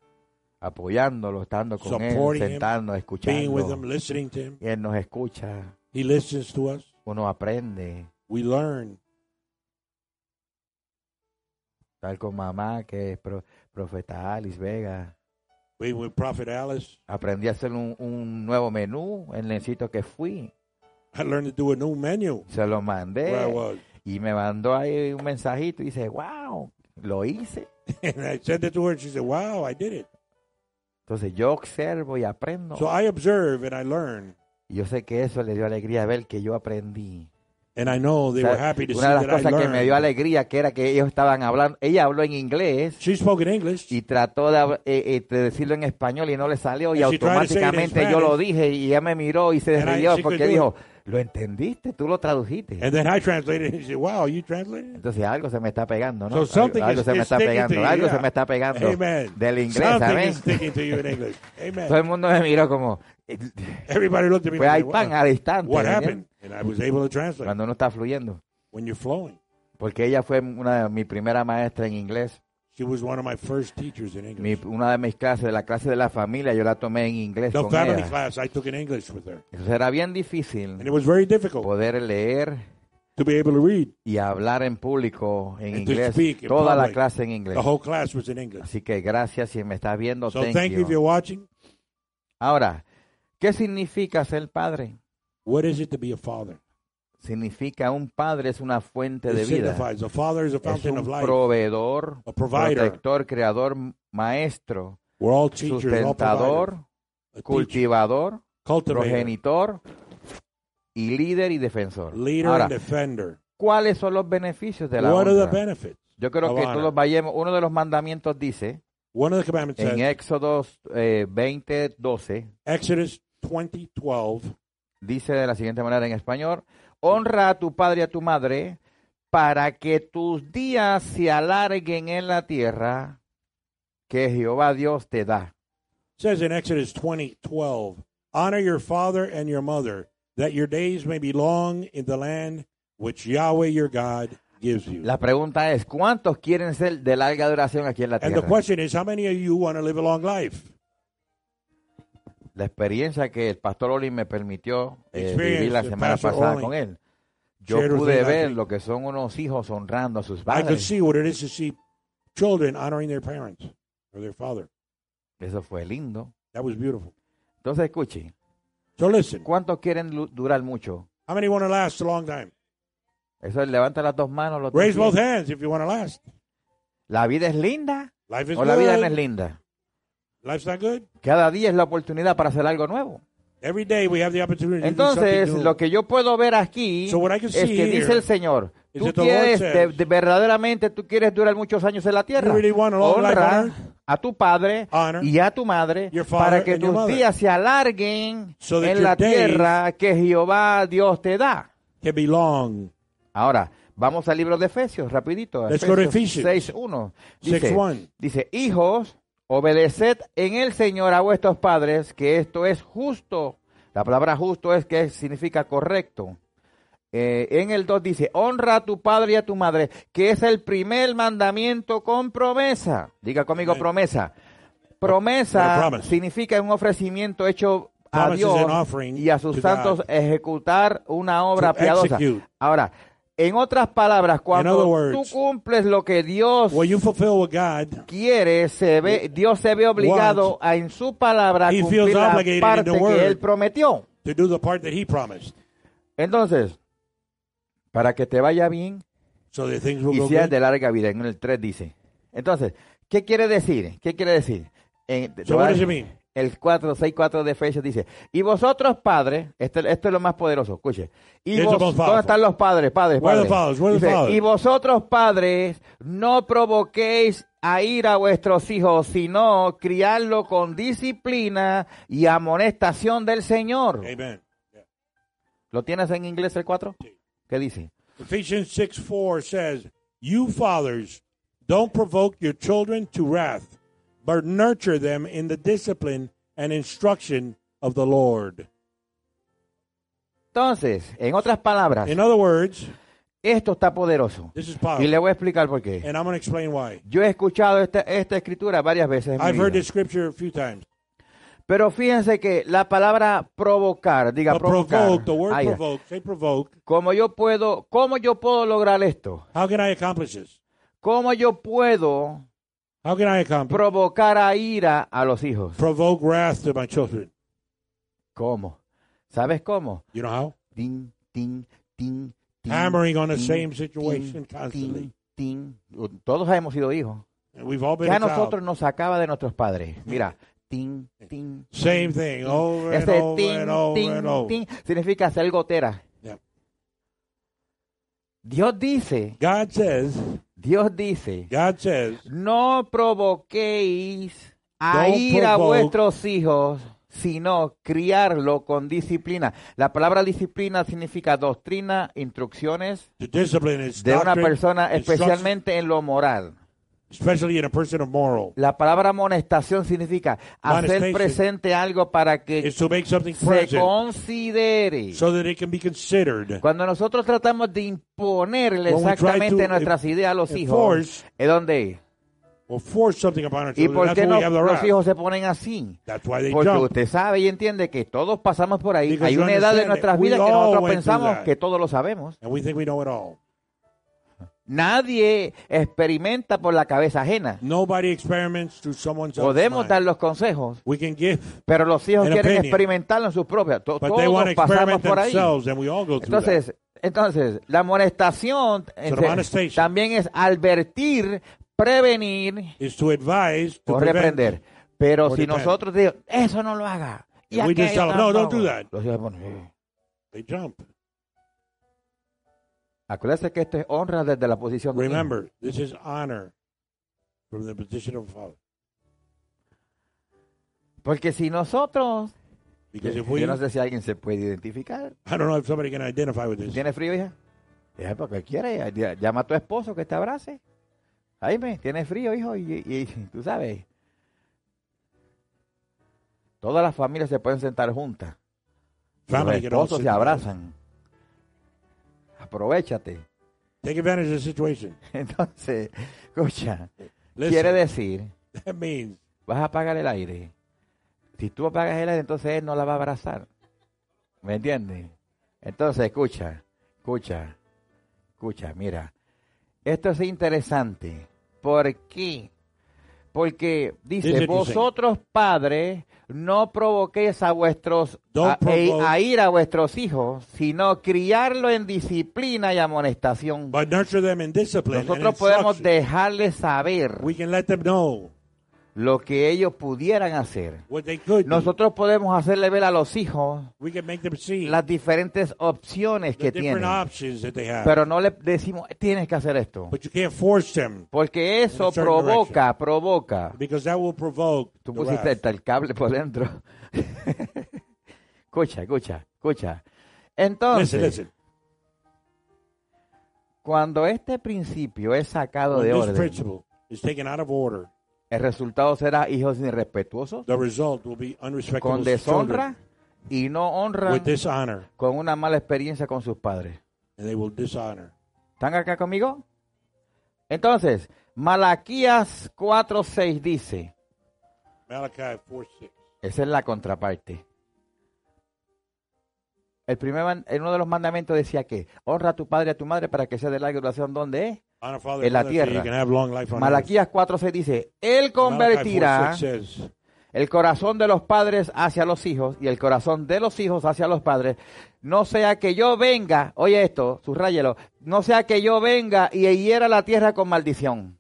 apoyándolo, estando con él, him, sentándonos, being with him, escuchando. listening to him. Y él nos escucha, He listens to us. uno aprende. We learn. Tal con mamá, que es pro- profeta Alice Vega. We with Prophet Alice. Aprendí a hacer un, un nuevo menú en el sitio que fui. I learned to do a new menu Se lo where I mandé was. y me mandó ahí un mensajito y dice, wow, lo hice. (laughs) And I sent it to her and she said, Wow, I did it. Entonces yo observo y aprendo. So I observe and I learn. Y yo sé que eso le dio alegría ver que yo aprendí. And I know they O sea, were happy to una de las cosas que me dio alegría que era que ellos estaban hablando, ella habló en inglés She spoke in English. y trató de, eh, eh, de decirlo en español y no le salió y And in automáticamente yo lo dije y ella me miró y se And I- rió she porque dijo, lo entendiste, tú lo tradujiste. And then I translated and she said, Wow, you translated? Entonces algo se me está pegando, ¿no? So algo is- se me está pegando, you, algo se yeah. me está pegando Amen. del inglés. (laughs) Amen. Todo el mundo me miró como, (laughs) Everybody looked at me pues hay like, pan "Wow, al instante. What ¿me happened? And I was able to translate Cuando uno está fluyendo. when you're flowing. Porque ella fue una de mi primera maestra en inglés. She was one of my first teachers in Mi- English. una de mis clases, de la clase de la familia, yo la tomé en inglés The con family ella. class I took in English with her. Entonces era bien difícil And it was very difficult poder leer to be able to read. y hablar en público en And to inglés. speak in Toda la public. clase en inglés. The whole class was in English. Así que gracias si me estás viendo. So thank thank you if you. you're watching. Ahora, ¿qué significa ser padre? What is it to be a father? Significa un padre es una fuente de vida. a father is a Es fountain of un proveedor, A protector, creador, maestro, We're all teachers, all sustentador, A teacher, cultivador, progenitor y líder y defensor. leader Ahora, and defender. ¿cuáles son los beneficios de la What are the honra? benefits? Yo creo que honor? todos vayamos, uno de los mandamientos dice, One of the commandments en says, Éxodo eh, 20, 12, Exodus 20, 12, dice de la siguiente manera en español, honra a tu padre y a tu madre para que tus días se alarguen en la tierra que Jehová Dios te da. says in Exodus 20, 12, Honor your father and your mother, that your days may be long in the land which Yahweh your God gives you. La pregunta es, ¿cuántos quieren ser de larga duración aquí en la And the tierra? question is, how many of you want to live a long life? La experiencia que el pastor Oli me permitió eh, vivir la semana pasada Oli con él. Yo pude ver lo que son unos hijos honrando a sus I could padres. see what it is to see children honoring their parents or their father. Eso fue lindo. That was beautiful. Entonces, escuche, So listen, ¿cuántos quieren durar mucho? how many want to last a long time? Eso es, levanta las dos manos. Los Raise both hands if you want to last. ¿La vida es linda Life is o la vida no es good. linda? Life's not good. Cada día es la oportunidad para hacer algo nuevo. Every day we have the opportunity to do Entonces, something new. lo que yo puedo ver aquí So what I can es see que dice here el Señor, is tú that the quieres, de, de- verdaderamente tú quieres durar muchos años en la tierra. You really want a long life on Honra earth? a tu padre Honor y a tu madre your father para que and your tus mother. días se alarguen So that en your la days tierra que Jehová Dios te da. can be long. Ahora, vamos al libro de Efesios, rapidito. Let's go to Efesios Ephesians. 6.1. Dice, 6:1. dice, hijos, obedeced en el Señor a vuestros padres, que esto es justo. La palabra justo es que significa correcto. Eh, en el 2 dice, honra a tu padre y a tu madre, que es el primer mandamiento con promesa. Diga conmigo Amen. promesa. Promesa significa un ofrecimiento hecho a Dios y a sus to santos ejecutar una obra piadosa. Ahora, en otras palabras, cuando words, tú cumples lo que Dios God, quiere, se ve, Dios se ve obligado a en su palabra cumplir la parte que. Él prometió. to do the part that He promised, Entonces, para que te vaya bien so y seas good. de larga vida, en el 3 dice. Entonces, ¿qué quiere decir? ¿Qué quiere decir? En, So what does it mean? El 4, 6, 4 de Efesios dice, y vosotros padres, esto, esto es lo más poderoso, escuche, y vos, ¿dónde están los padres? Padres, Where are the padres. fathers? Where are the Dice, y vosotros padres, no provoquéis a ir a vuestros hijos, sino criarlo con disciplina y amonestación del Señor. Amen. ¿Lo tienes en inglés el 4? Sí. ¿Qué dice? Ephesians 6 4 says, You fathers, don't provoke your children to wrath, but nurture them in the discipline and instruction of the Lord. Entonces, en otras palabras, In other words, esto está poderoso. this is Y le voy a explicar por qué. And I'm going to explain why. Yo he escuchado esta, esta escritura varias veces en mi I've heard vida. this scripture a few times. Pero fíjense que la palabra provocar, diga But provocar, provoke, the word ahí, provoke, say provoke. ¿cómo yo puedo, cómo yo puedo lograr esto? How can I accomplish this? ¿Cómo yo puedo How can I accomplish provocar a ira a los hijos? provoke wrath to my children? ¿Cómo? ¿Sabes cómo? You know how? Tin, tin, tin, tin, Hammering on the tin, same situation tin, constantly. tin. Todos hemos sido hijos. And we've all been Que a a child. nosotros nos sacaba de nuestros padres. Mira, tin, tin, Same thing over and over tin, and over tin, and over. tin significa hacer gotera. Yeah. Dios dice, God says, Dios dice, God says, no provoquéis a ir a vuestros hijos, sino criarlo con disciplina. La palabra disciplina significa doctrina, instrucciones de una persona, especialmente en lo moral. Especially in a person of moral. La palabra amonestación significa hacer presente algo para que to make something se present considere. so that it can be considered. Cuando nosotros tratamos de imponerle When exactamente nuestras ideas a los hijos, enforce ¿es dónde? or force something upon our ¿Y por qué no los hijos se ponen así? Porque jump. usted sabe y entiende que todos pasamos por ahí. Because Hay una edad de nuestras vidas que nosotros pensamos que todo lo sabemos. And we think we know it all. Nadie experimenta por la cabeza ajena. Nobody experiments through someone's else Podemos mind. dar los consejos, We can give, pero los hijos An quieren opinion. experimentarlo en sus propias. To- but they want Todos to pasamos experiment por ahí. themselves, and we all go through that. Entonces, entonces la amonestación amonestation. también es advertir, prevenir Is to advise, to o prevent. reprender. Pero or si depend. nosotros decimos, eso no lo haga. Y And we just tell them, "No, don't tampoco", do that. Los hijos ponen, "Eh". They jump. Acuérdate que esto es honra desde la posición de. Remember, this is honor from the position of father. Porque si nosotros, Because if we, yo no sé si alguien se puede identificar. I don't know if somebody can identify with this. ¿Tiene frío, hija? Ya, porque quiere, llama a tu esposo que te abrace. Jaime, ¿tiene frío, hijo? Y, y- tú sabes, todas las familias se pueden sentar juntas. Los Family all esposos se abrazan. Aprovechate. Take advantage of the situation. (laughs) Entonces, escucha, Listen, quiere decir, that means vas a apagar el aire. Si tú apagas el aire, entonces él no la va a abrazar. ¿Me entiendes? Entonces, escucha, escucha, escucha, mira. Esto es interesante. ¿Por qué? Porque dice, vosotros padres no provoquéis a vuestros a, provoke- a ir a vuestros hijos, sino criarlo en disciplina y amonestación. But nurture them in discipline and Nosotros podemos dejarles saber We can let them know lo que ellos pudieran hacer. Nosotros podemos hacerle ver a los hijos las diferentes opciones que tienen. options that they have. Pero no le decimos, tienes que hacer esto. Porque eso provoca, provoca. Tú pusiste hasta el cable por dentro. (laughs) escucha, escucha, escucha. Entonces, Listen, listen. cuando este principio es sacado When de orden, el resultado será hijos irrespetuosos, the result will be unrespectable con deshonra y no honra with dishonor, con una mala experiencia con sus padres. and they will dishonor. ¿Están acá conmigo? Entonces, Malaquías 4:6 dice, Malachi 4 6. esa es la contraparte. El primer man- en uno de los mandamientos decía que honra a tu padre y a tu madre para que sea de larga duración donde es. En la tierra. Malaquías 4:6 dice, él convertirá 4:6 el corazón de los padres hacia los hijos y el corazón de los hijos hacia los padres. No sea que yo venga, oye esto, subrayelo, no sea que yo venga y hiera la tierra con maldición.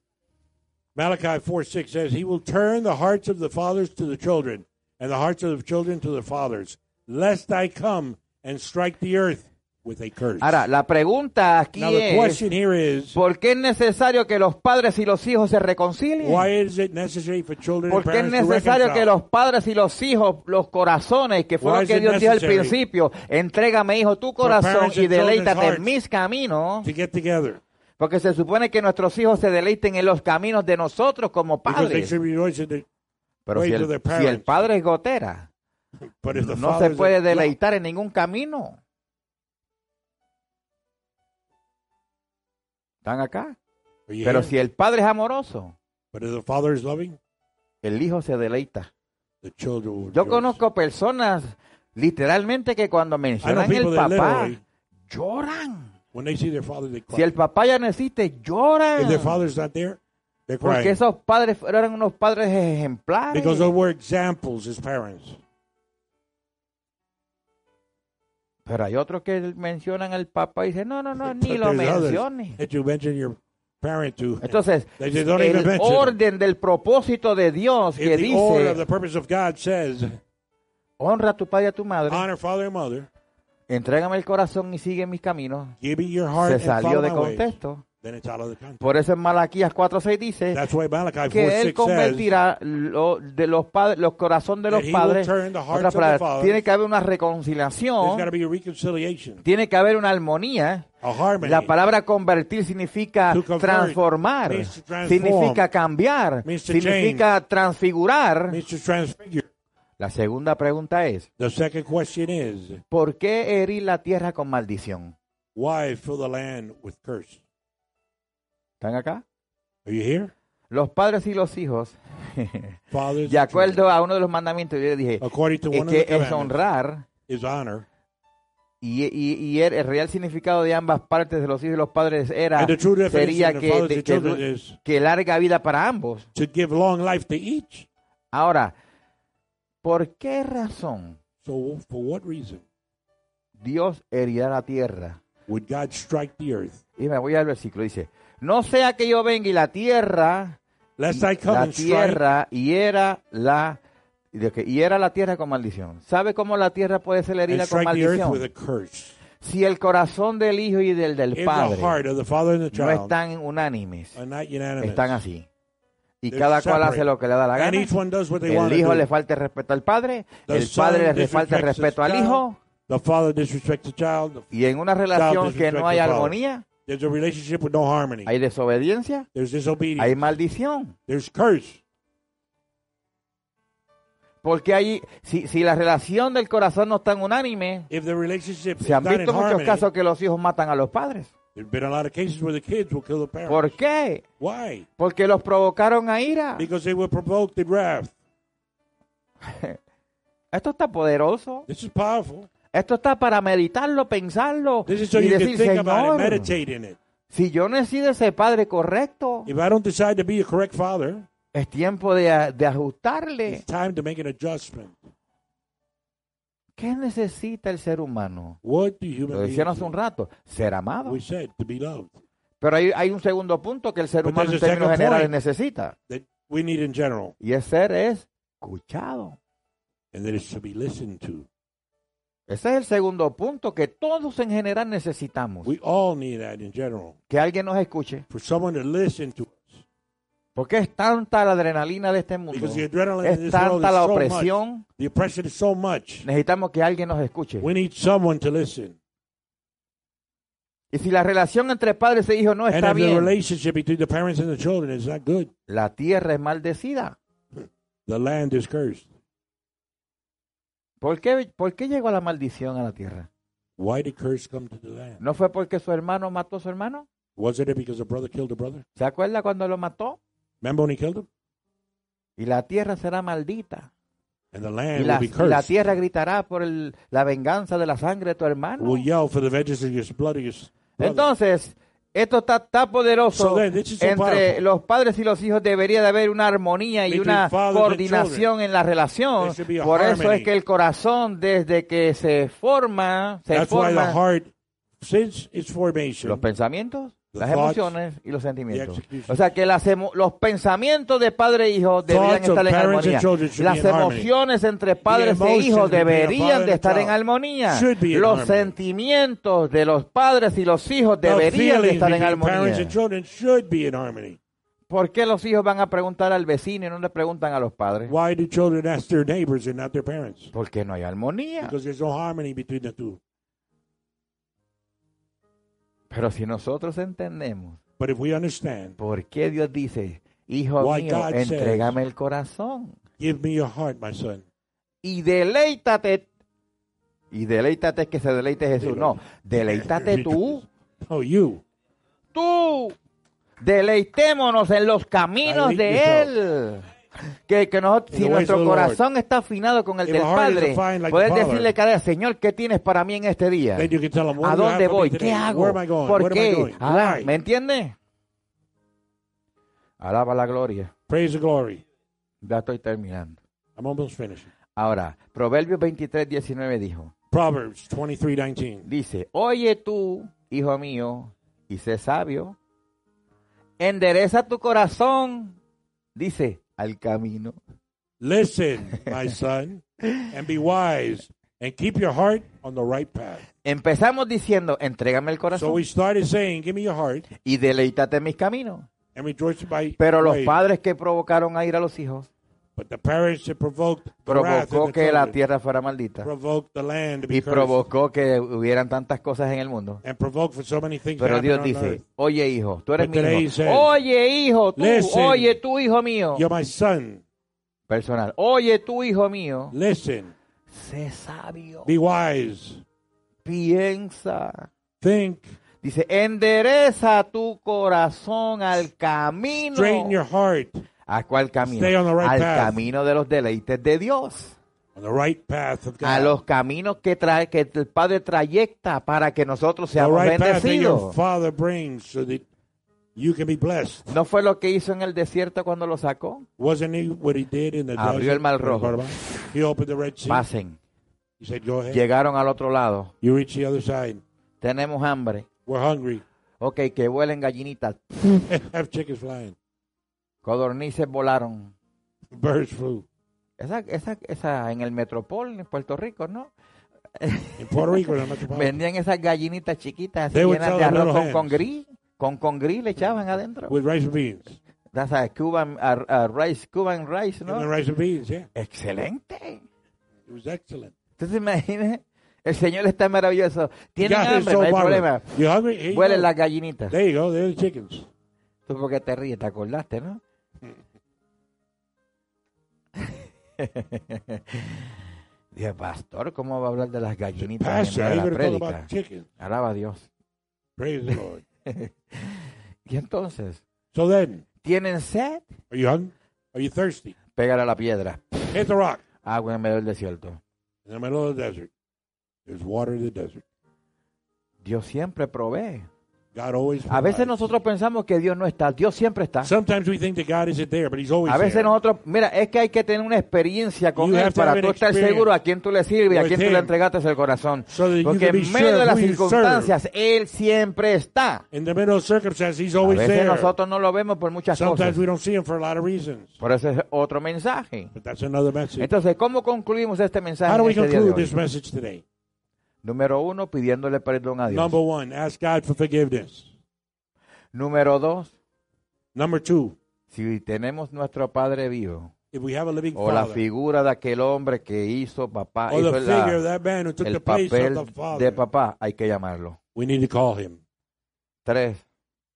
Malachi 4 6 says, He will turn the hearts of the fathers to the children, and the hearts of the children to the fathers, lest I come and strike the earth. Ahora, la pregunta aquí now, the es, question here is ¿por qué es necesario que los padres y los hijos se reconcilien? why is it necessary for children ¿Por qué es parents to necesario que reconcile? los padres y los hijos, los corazones, que fue Why lo is que it Dios dijo al necessary principio, entrégame, hijo, tu corazón parents y children's deleítate en mis caminos? to get together? Porque se supone que nuestros hijos se deleiten en los caminos de nosotros como Because they padres. should rejoice in the, Pero si el, their si el parents. padre es gotera, but if the no se fathers puede deleitar en ningún camino. ¿Están acá? Pero si el padre es amoroso, But if the father is loving, el hijo se deleita. the children will Yo rejoice. conozco personas literalmente que cuando mencionan el that papá, literally, lloran. when they see their father, they cry. Si el papá ya no existe, if their lloran. father's not there, they're Porque crying. esos padres eran unos padres ejemplares. Because those were examples as parents. Pero hay otros que mencionan al papá y dicen, no, no, no, ni But lo to. Entonces, They say, "Don't even el mention it." orden del propósito de Dios que dice, says, honra a tu padre y a tu madre, honor father and mother, entrégame el corazón y sigue mis caminos, give me your heart se salió de contexto. Por eso en Malaquías 4.6 dice That's why Malachi 4 que él 6 says, convertirá lo- de los padres, los corazones de los padres. fathers. tiene que haber una reconciliación, tiene que haber una armonía. La palabra convertir significa transformar, significa cambiar, significa transfigurar. La segunda pregunta es, The second question is, ¿por qué herir la tierra con maldición? why fill the land with curse? ¿Están acá? Are you here? Los padres y los hijos, (laughs) de acuerdo a uno de los mandamientos, yo le dije, es que es honrar is honor. y, y, y el, el real significado de ambas partes de los hijos y los padres era sería que, de- que, que larga vida para ambos. to give long life to each. Ahora, ¿por qué razón So, for what reason Dios herirá la tierra? Would God strike the earth? Y me voy al versículo, dice, no sea que yo venga y la tierra, Lest I come la tierra hiera la, de que hiera la tierra con maldición. ¿Sabe cómo la tierra puede ser herida con maldición? Si el corazón del hijo y del del padre no están unánimes, están así. Y They're cada cual hace lo que le da la and gana. each one does what they want El hijo le falta el respeto al padre, The el padre le falta el respeto al hijo, The father disrespects the child. y en una relación que no hay armonía, There's a relationship with no harmony. hay desobediencia, There's disobedience. hay maldición. There's curse. Porque hay, si, si la relación del corazón no está en unánime, If the relationship is se han in visto muchos harmony, casos que los hijos matan a los padres. there's been a lot of cases where the kids will kill the parents. ¿Por qué? Why? Porque los provocaron a ira. Because they will provoke the wrath. (laughs) Esto está poderoso. This is powerful. Esto está para meditarlo, pensarlo This is so y you decir, can think about it, Señor, meditate in it. si yo no he sido ese padre correcto, If I don't decide to be a correct father, es tiempo de, de ajustarle. it's time to make an adjustment. ¿Qué necesita el ser humano? What do Lo human decían hace un rato, ser amado. We said to be loved. Pero hay, hay un segundo punto que el ser But humano en there's a términos second generales point. necesita. That we need in general, Y ese ser es escuchado. and that is to be listened to. Ese es el segundo punto que todos en general necesitamos. We all need that in general. Que alguien nos escuche. For someone to listen to us. Porque es tanta la adrenalina de este mundo. Because the adrenaline in Es tanta la so opresión. The oppression is so much. Necesitamos que alguien nos escuche. We need someone to listen. Y si la relación entre padres e hijos no está bien, children la tierra es maldecida. the land is cursed. ¿Por qué, ¿Por qué llegó la maldición a la tierra? Why did curse come to the land? ¿No fue porque su hermano mató a su hermano? Wasn't it because a brother killed a brother? ¿Se acuerda cuando lo mató? Remember when he killed him? Y la tierra será maldita. And the Y land la, will be y la cursed. tierra gritará por el- la venganza de la sangre de tu hermano. Will yell for the vengeance of your blood of your s- brother. Entonces, esto está tan poderoso So entre los padres y los hijos. Debería de haber una armonía y una coordinación en la relación. Por eso harmony. es que el corazón, desde que se forma, se That's why the forma heart, since its formation, los pensamientos, las emociones y los sentimientos. O sea que las los pensamientos de padre e hijo deberían estar en armonía. Las emociones entre padres e hijos deberían de estar en armonía. Los sentimientos de los padres y los hijos deberían de estar en armonía. ¿Por qué los hijos van a preguntar al vecino y no le preguntan a los padres? Why do children ask their neighbors and not their parents? Porque no hay armonía. Because there's no harmony between the two. Pero si nosotros entendemos But if we understand, por qué Dios dice, hijo Why mío, God says- entrégame el corazón give me your heart, my son. y deleítate. Y deleítate es que se deleite Jesús. No, deleítate tú. (laughs) Oh, you. Tú. Deleitémonos en los caminos de Él. Que, que si nuestro Lord. corazón está afinado con el del Padre, like puedes decirle cada día, Señor, ¿qué tienes para mí en este día? ¿A dónde voy? ¿Qué hago? ¿Por qué? Ah? ¿Me entiendes? Alaba la gloria. Praise the glory. Ya estoy terminando. I'm almost finishing. Ahora, Proverbios 23, 19 dijo, Proverbs 23, 19. dice, oye tú, hijo mío, y sé sabio, endereza tu corazón, dice, al camino. Listen, (laughs) my son, and be wise, and keep your heart on the right path. Empezamos diciendo, entrégame el So corazón we started saying, give me your heart, y deleítate mis caminos. and rejoice by Pero los padres que provocaron a ir a los hijos, But the parents that provoked the wrath of provocó que la tierra fuera maldita y provocó que hubieran tantas cosas en el mundo. and provoked for so many things to Pero Dios dice, oye hijo, tú eres mi hijo. Oye hijo, tú, "Listen, oye tú hijo mío. You're my son. Personal, oye tú hijo mío. Listen, Sé sabio. be wise, Piensa. think, Dice, endereza tu corazón al camino. straighten your heart ¿A cuál camino? Stay on the right al path. camino de los deleites de Dios. on the right path of God. A los caminos que trae, que el Padre trayecta para que nosotros seamos right bendecidos. So. ¿No fue lo que hizo en el desierto cuando lo sacó? Wasn't he what he did in the Abrió el Mar Rojo. He opened the Red Sea. Pasen. He said, go ahead. Llegaron al otro lado. You reach the other side. Tenemos hambre. We're hungry. Ok, que vuelen gallinitas. (laughs) Have chickens flying. Codornices volaron. Birds flew. Esa, esa, esa en el Metropol, en Puerto Rico, ¿no? In Puerto Rico, in the metropolitan. Vendían esas gallinitas chiquitas así llenas de arroz little con hens. congrí. Con congrí le echaban adentro. with rice and beans. That's a Cuban a- a rice, Cuban rice, And ¿no? rice and beans, yeah. Excelente. It was excellent. ¿Tú te imaginas? El Señor está maravilloso. Tienen hambre, so no hay problema. Go. las gallinitas. There you go. There's the chickens. Tú porque te ríes, te acordaste, ¿no? (laughs) Dije, pastor, ¿cómo va a hablar de las gallinitas en la prédica? Alaba a Dios. Praise the Lord. (laughs) Y entonces, So then, ¿tienen sed? are you hungry? Are you thirsty? Pégale a la piedra. Hit the rock. agua en medio del desierto. In the middle of the desert, there's water in the desert. Dios siempre provee. A veces nosotros pensamos que Dios no está, Dios siempre está. Sometimes we think that God isn't there, but He's always A veces there. nosotros, mira, es que hay que tener una experiencia con You Él para tú estar seguro a quién tú le sirves y a quién tú le entregaste el corazón. So Porque en medio de las circunstancias, Él siempre está. In the middle of circumstances, He's A always veces there. nosotros no lo vemos por muchas cosas. Sometimes we don't see Him for a lot of reasons. Por eso es otro mensaje. But that's another message. Entonces, ¿cómo concluimos este mensaje How do we este conclude hoy? this message today? Número uno, pidiéndole perdón a Dios. Number one, ask God for forgiveness. Número dos, Number two, si tenemos nuestro Padre vivo, if we have a living o la Father, figura de aquel hombre que hizo papá, or hizo the la- figure of that man who took the el place papel of the de papá, hay que llamarlo. we need to call Him. Tres,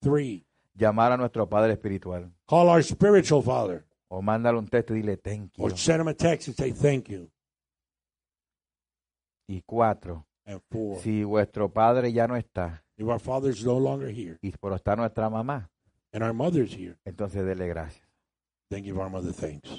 Three, llamar a nuestro Padre espiritual. call our spiritual Father, O mándale un texto y dile thank you. or send Him a text and say thank you. Y cuatro, And si vuestro Padre ya no está if our Father's no longer here y por está nuestra mamá, and our Mother's here, entonces dele gracias. then give our Mother thanks.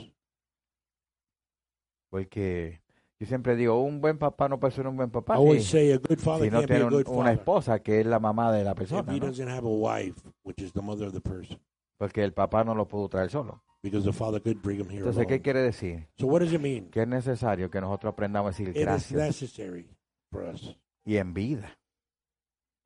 Porque yo siempre digo, un buen papá no puede ser un buen papá I always si, say a good father si no can't be tiene a un- good una father esposa que es la mamá de la if persona. he ¿no? doesn't have a wife, which is the mother of the person, Porque el papá no lo pudo traer solo. because the father could bring him here Entonces, ¿qué quiere decir? So what does it mean? Que es necesario que nosotros aprendamos a decir It is gracias necessary for us y en vida.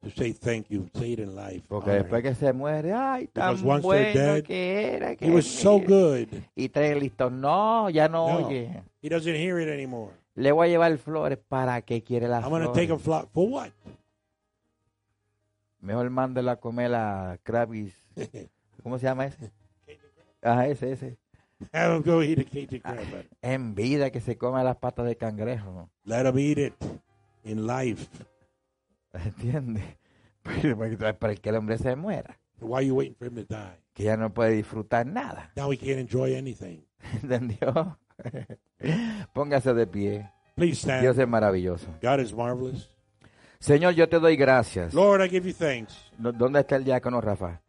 to say thank you, say it in life. Porque honor después him. que se muere, ay, tan Because once they're bueno dead, que era. Que He was so mira". good. Y trae listo, no, ya no, No. oye. He doesn't hear it anymore. Le voy a llevar flores para que quiere las I'm going to take a flores. flock. For what? Mejor mándela a comer a Kravis. (laughs) ¿Cómo se llama ese? Ah, ese, ese. Have him go eat a Cajun crab. butter. En vida que se come las patas de cangrejo. Let him eat it in life. ¿Entiendes? (laughs) Pero para que el hombre se muera. Why are you waiting for him to die? Que ya no puede disfrutar nada. Now he can't enjoy anything. (laughs) ¿Entendió? (laughs) Póngase de pie. Please stand. Dios es maravilloso. God is marvelous. Señor, yo te doy gracias. Lord, I give you thanks. ¿Dó- ¿Dónde está el diácono Rafa?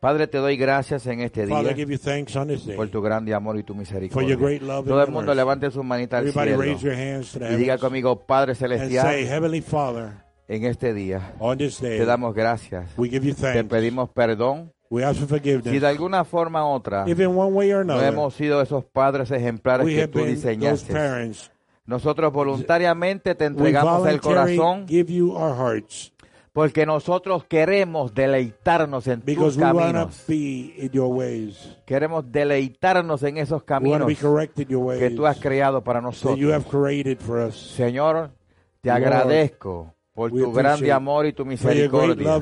Padre, te doy gracias en este Father, día give you thanks on this day por tu grande amor y tu for your misericordia. great love Todo el mundo levante su manita al Everybody cielo raise your hands to the y diga conmigo, Padre and say, Celestial, Heavenly Father, en este día on this day, te damos gracias. we give you Te pedimos perdón We ask for si forgiveness. de alguna forma u otra If in one way or no another, hemos sido esos padres ejemplares we que have tú been those diseñaste. parents, Nosotros voluntariamente te entregamos el corazón give you our hearts porque nosotros queremos deleitarnos en tus because caminos. be in your ways. Queremos deleitarnos en esos caminos que tú has creado para nosotros. Señor, te Lord, agradezco por tu grande amor y tu misericordia.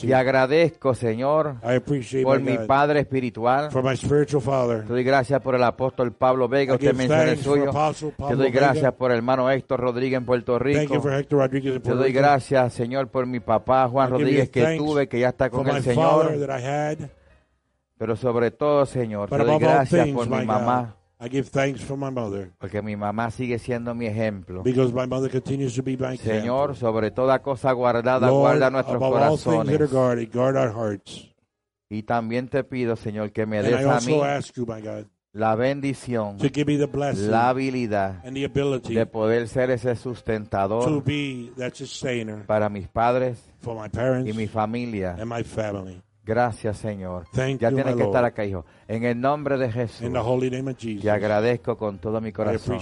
Te agradezco, Señor, por mi Padre espiritual. Te doy gracias por el apóstol Pablo Vega, usted menciona el suyo. Te doy gracias por el hermano Héctor Rodríguez en Puerto Rico. Te doy gracias, Señor, por mi papá Juan Rodríguez que tuve, que ya está con el Señor. Pero sobre todo, Señor, te doy gracias por mi mamá, I give thanks for my mother porque mi mamá sigue siendo mi ejemplo. because my mother continues to be my Señor, example. sobre toda cosa guardada, Lord, guarda nuestros above all things that are corazones. guarded, guard our hearts. Y también te pido, Señor, que me And I des a mí also ask you, my God, la bendición, to give me the blessing la habilidad and the ability de poder ser ese to sustentador be that sustainer para mis padres for my parents y mi familia. and my family. Gracias, Señor. Thank Ya you, tienes que estar acá, hijo. En el nombre de Jesús, In the holy name of Jesus, te agradezco con todo mi I corazón.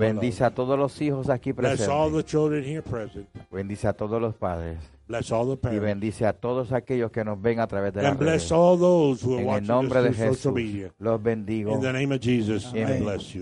Bendice a todos los hijos aquí Bless all presentes. the children here present. Bendice a todos los padres. Bless all the Y bendice a todos aquellos que nos ven a través de la redes. En el nombre de Jesús, los bendigo. In the name of Jesus, I Amén. bless you.